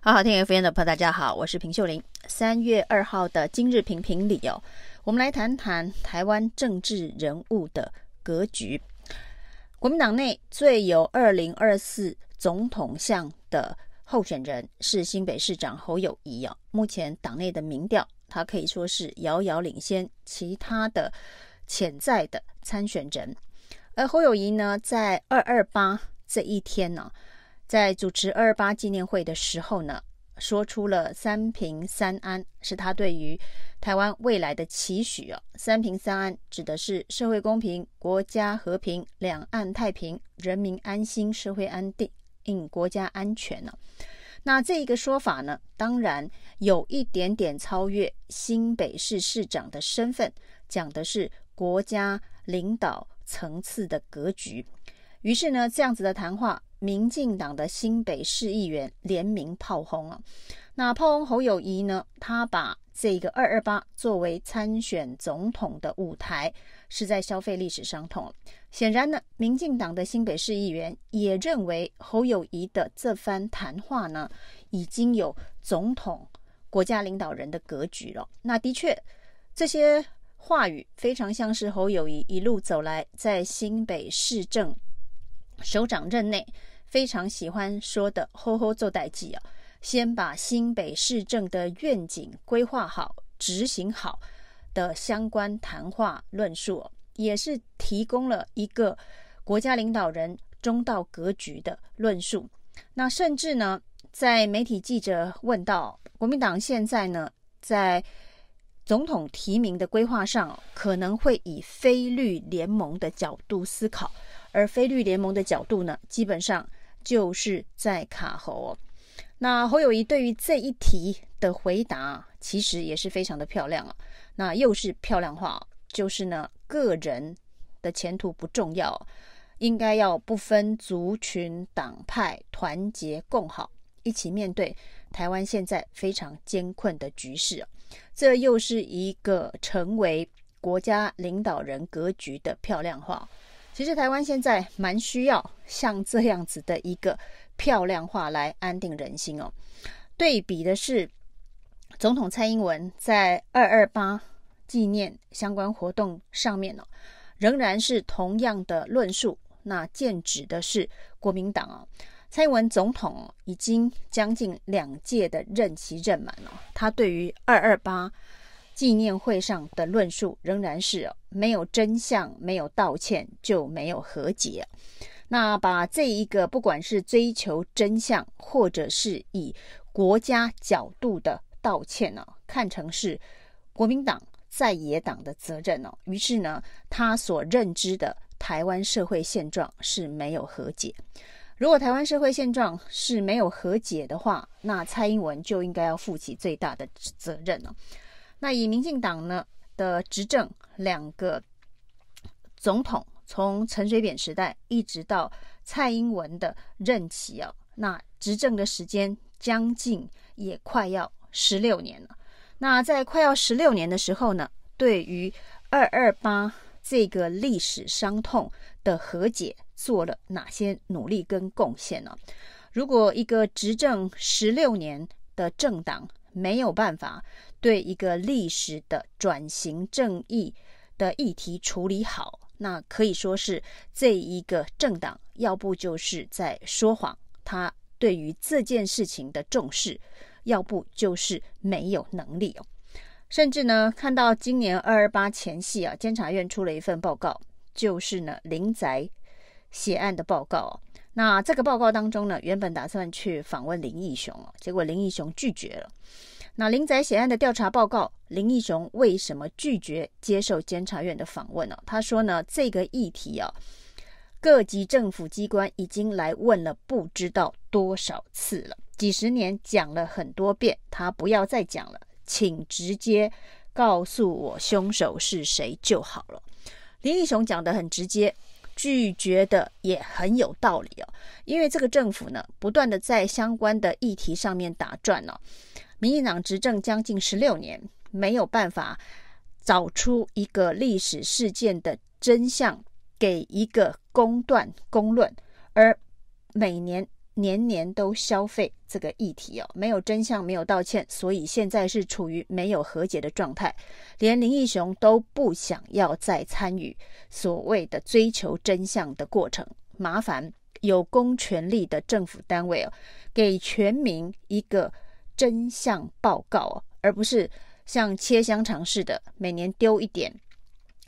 好好听 FM 的朋友，大家好，我是平秀玲。三月二号的今日评评理哦，我们来谈谈台湾政治人物的格局。国民党内最有二零二四总统相的候选人是新北市长侯友宜哦。目前党内的民调，他可以说是遥遥领先其他的潜在的参选人。而侯友宜呢，在二二八这一天呢，在主持二二八纪念会的时候呢，说出了三平三安，是他对于台湾未来的期许哦。三平三安指的是社会公平、国家和平、两岸太平、人民安心、社会安定、应国家安全呢。那这一个说法呢，当然有一点点超越新北市市长的身份，讲的是国家领导层次的格局。于是呢，这样子的谈话。民进党的新北市议员联名炮轰啊，那炮轰侯友宜呢？他把这个二二八作为参选总统的舞台，是在消费历史伤痛。显然呢，民进党的新北市议员也认为侯友宜的这番谈话呢，已经有总统、国家领导人的格局了。那的确，这些话语非常像是侯友宜一路走来在新北市政首长任内。非常喜欢说的“好好做代际”啊，先把新北市政的愿景规划好、执行好的相关谈话论述，也是提供了一个国家领导人中道格局的论述。那甚至呢，在媒体记者问到国民党现在呢，在总统提名的规划上，可能会以非绿联盟的角度思考，而非绿联盟的角度呢，基本上。就是在卡侯哦，那侯友谊对于这一题的回答，其实也是非常的漂亮啊。那又是漂亮话，就是呢，个人的前途不重要，应该要不分族群、党派，团结共好，一起面对台湾现在非常艰困的局势。这又是一个成为国家领导人格局的漂亮话。其实台湾现在蛮需要像这样子的一个漂亮话来安定人心哦。对比的是，总统蔡英文在二二八纪念相关活动上面哦，仍然是同样的论述。那剑指的是国民党哦。蔡英文总统已经将近两届的任期任满了，他对于二二八。纪念会上的论述仍然是没有真相，没有道歉就没有和解。那把这一个不管是追求真相，或者是以国家角度的道歉呢，看成是国民党在野党的责任哦。于是呢，他所认知的台湾社会现状是没有和解。如果台湾社会现状是没有和解的话，那蔡英文就应该要负起最大的责任了。那以民进党呢的执政两个总统，从陈水扁时代一直到蔡英文的任期啊，那执政的时间将近也快要十六年了。那在快要十六年的时候呢，对于二二八这个历史伤痛的和解做了哪些努力跟贡献呢？如果一个执政十六年的政党，没有办法对一个历史的转型正义的议题处理好，那可以说是这一个政党，要不就是在说谎，他对于这件事情的重视，要不就是没有能力哦。甚至呢，看到今年二二八前夕啊，监察院出了一份报告，就是呢林宅血案的报告哦。那这个报告当中呢，原本打算去访问林义雄哦，结果林义雄拒绝了。那林宅血案的调查报告，林义雄为什么拒绝接受监察院的访问呢？他说呢，这个议题啊，各级政府机关已经来问了不知道多少次了，几十年讲了很多遍，他不要再讲了，请直接告诉我凶手是谁就好了。林义雄讲得很直接。拒绝的也很有道理哦，因为这个政府呢，不断的在相关的议题上面打转哦。民进党执政将近十六年，没有办法找出一个历史事件的真相，给一个公断公论，而每年年年都消费这个议题哦，没有真相，没有道歉，所以现在是处于没有和解的状态，连林义雄都不想要再参与所谓的追求真相的过程，麻烦有公权力的政府单位哦，给全民一个真相报告哦，而不是像切香肠似的每年丢一点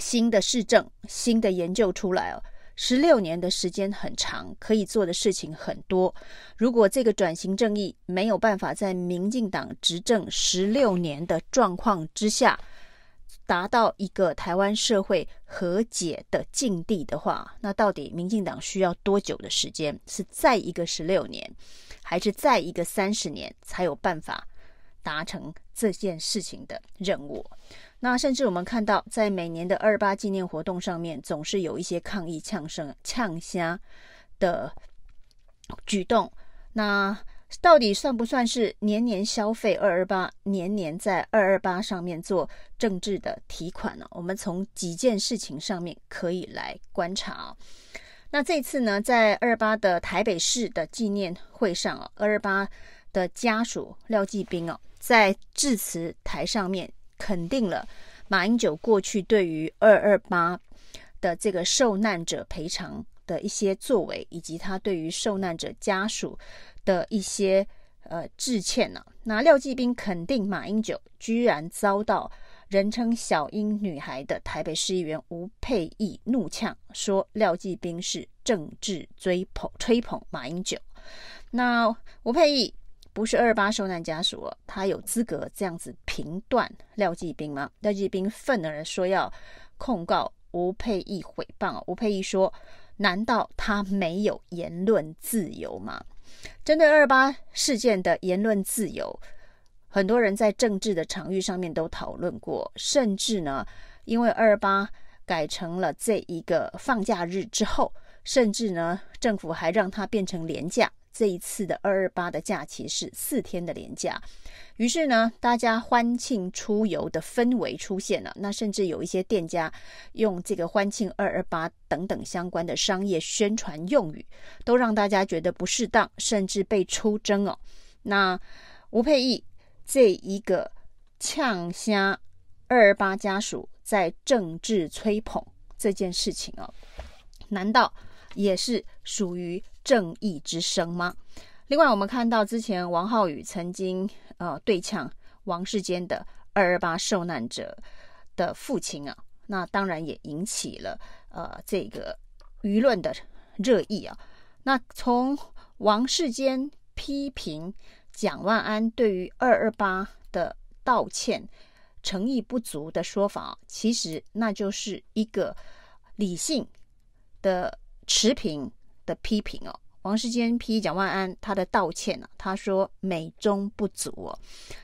新的市政、新的研究出来哦。十六年的时间很长，可以做的事情很多。如果这个转型正义没有办法在民进党执政十六年的状况之下，达到一个台湾社会和解的境地的话，那到底民进党需要多久的时间？是再一个十六年，还是再一个三十年，才有办法达成这件事情的任务？那甚至我们看到，在每年的二八纪念活动上面，总是有一些抗议呛声、呛虾的举动。那到底算不算是年年消费二二八，年年在二二八上面做政治的提款呢？我们从几件事情上面可以来观察。那这次呢，在二二八的台北市的纪念会上啊，二二八的家属廖继斌哦，在致辞台上面。肯定了马英九过去对于二二八的这个受难者赔偿的一些作为，以及他对于受难者家属的一些呃致歉呢、那廖继斌肯定马英九居然遭到人称“小英女孩”的台北市议员吴佩义怒呛，说廖继斌是政治追捧吹捧马英九。那吴佩义。不是二八受难家属，他有资格这样子评断廖继斌吗？廖继斌愤而说要控告吴沛忆诽谤。吴沛忆说：“难道他没有言论自由吗？”针对二八事件的言论自由，很多人在政治的场域上面都讨论过，甚至呢，因为二二八改成了这一个放假日之后，甚至呢，政府还让它变成连假。这一次的二二八的假期是四天的连假，于是呢，大家欢庆出游的氛围出现了。那甚至有一些店家用这个欢庆二二八等等相关的商业宣传用语，都让大家觉得不适当，甚至被出征哦。那吴沛忆这一个呛虾二二八家属在政治吹捧这件事情哦，难道也是属于？正义之声吗？另外，我们看到之前王浩宇曾经呃对呛王世坚的二二八受难者的父亲啊，那当然也引起了呃这个舆论的热议啊。那从王世坚批评蒋万安对于二二八的道歉诚意不足的说法，其实那就是一个理性的持平的批评哦，王世坚批蒋万安他的道歉呢、啊，他说美中不足哦，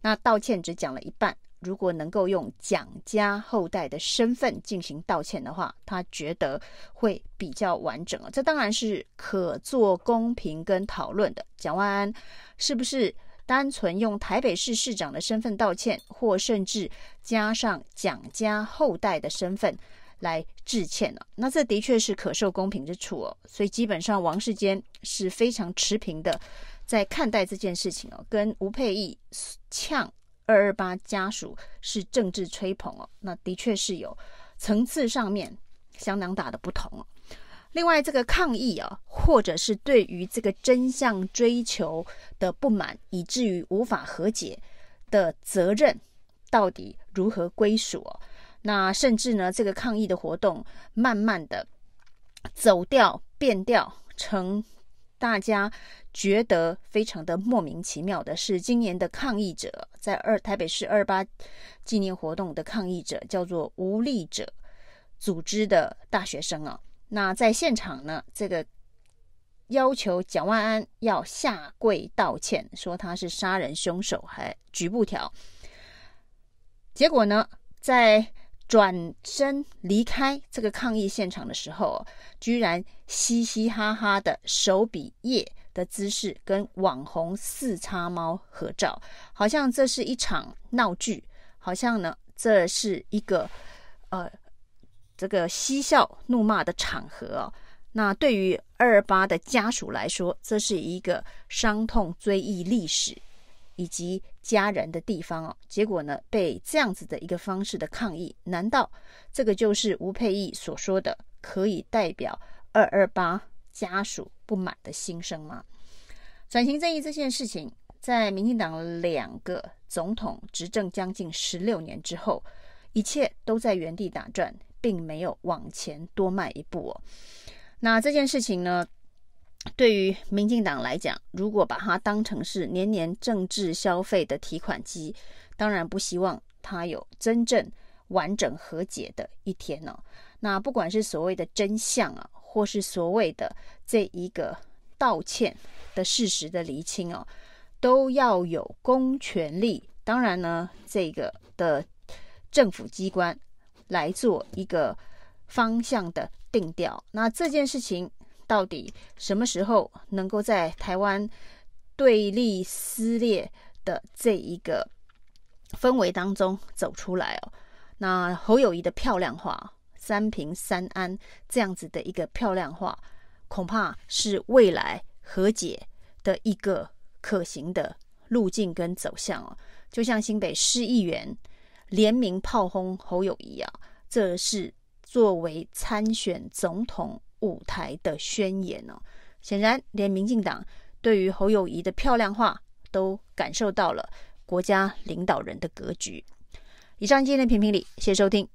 那道歉只讲了一半，如果能够用蒋家后代的身份进行道歉的话，他觉得会比较完整哦。这当然是可做公平跟讨论的。蒋万安是不是单纯用台北市市长的身份道歉，或甚至加上蒋家后代的身份？来致歉了，那这的确是可受公平之处哦。所以基本上王世坚是非常持平的，在看待这件事情哦。跟吴沛忆呛二二八家属是政治吹捧哦，那的确是有层次上面相当大的不同哦。另外，这个抗议啊，或者是对于这个真相追求的不满，以至于无法和解的责任，到底如何归属哦？那甚至呢，这个抗议的活动慢慢的走调变调，成大家觉得非常的莫名其妙的是，今年的抗议者在二台北市二八纪念活动的抗议者叫做无力者组织的大学生啊，那在现场呢，这个要求蒋万安要下跪道歉，说他是杀人凶手，还举布条，结果呢，在转身离开这个抗议现场的时候，居然嘻嘻哈哈的手比耶的姿势跟网红四叉猫合照，好像这是一场闹剧，好像呢这是一个呃这个嬉笑怒骂的场合哦。那对于二二八的家属来说，这是一个伤痛追忆历史以及家人的地方哦。结果呢，被这样子的一个方式的抗议，难道这个就是吴佩义所说的可以代表二二八家属不满的心声吗？转型正义这件事情，在民进党两个总统执政将近十六年之后，一切都在原地打转，并没有往前多迈一步哦。那这件事情呢，对于民进党来讲，如果把它当成是年年政治消费的提款机，当然不希望它有真正完整和解的一天、哦。那不管是所谓的真相啊，或是所谓的这一个道歉的事实的厘清哦，都要有公权力，当然呢，这个的政府机关来做一个方向的。定调，那这件事情到底什么时候能够在台湾对立撕裂的这一个氛围当中走出来哦？那侯友谊的漂亮话“三平三安”这样子的一个漂亮话，恐怕是未来和解的一个可行的路径跟走向哦。就像新北市议员联名炮轰侯友谊啊，这是。作为参选总统舞台的宣言哦，显然连民进党对于侯友谊的漂亮话都感受到了国家领导人的格局。以上今天的评评理，谢谢收听。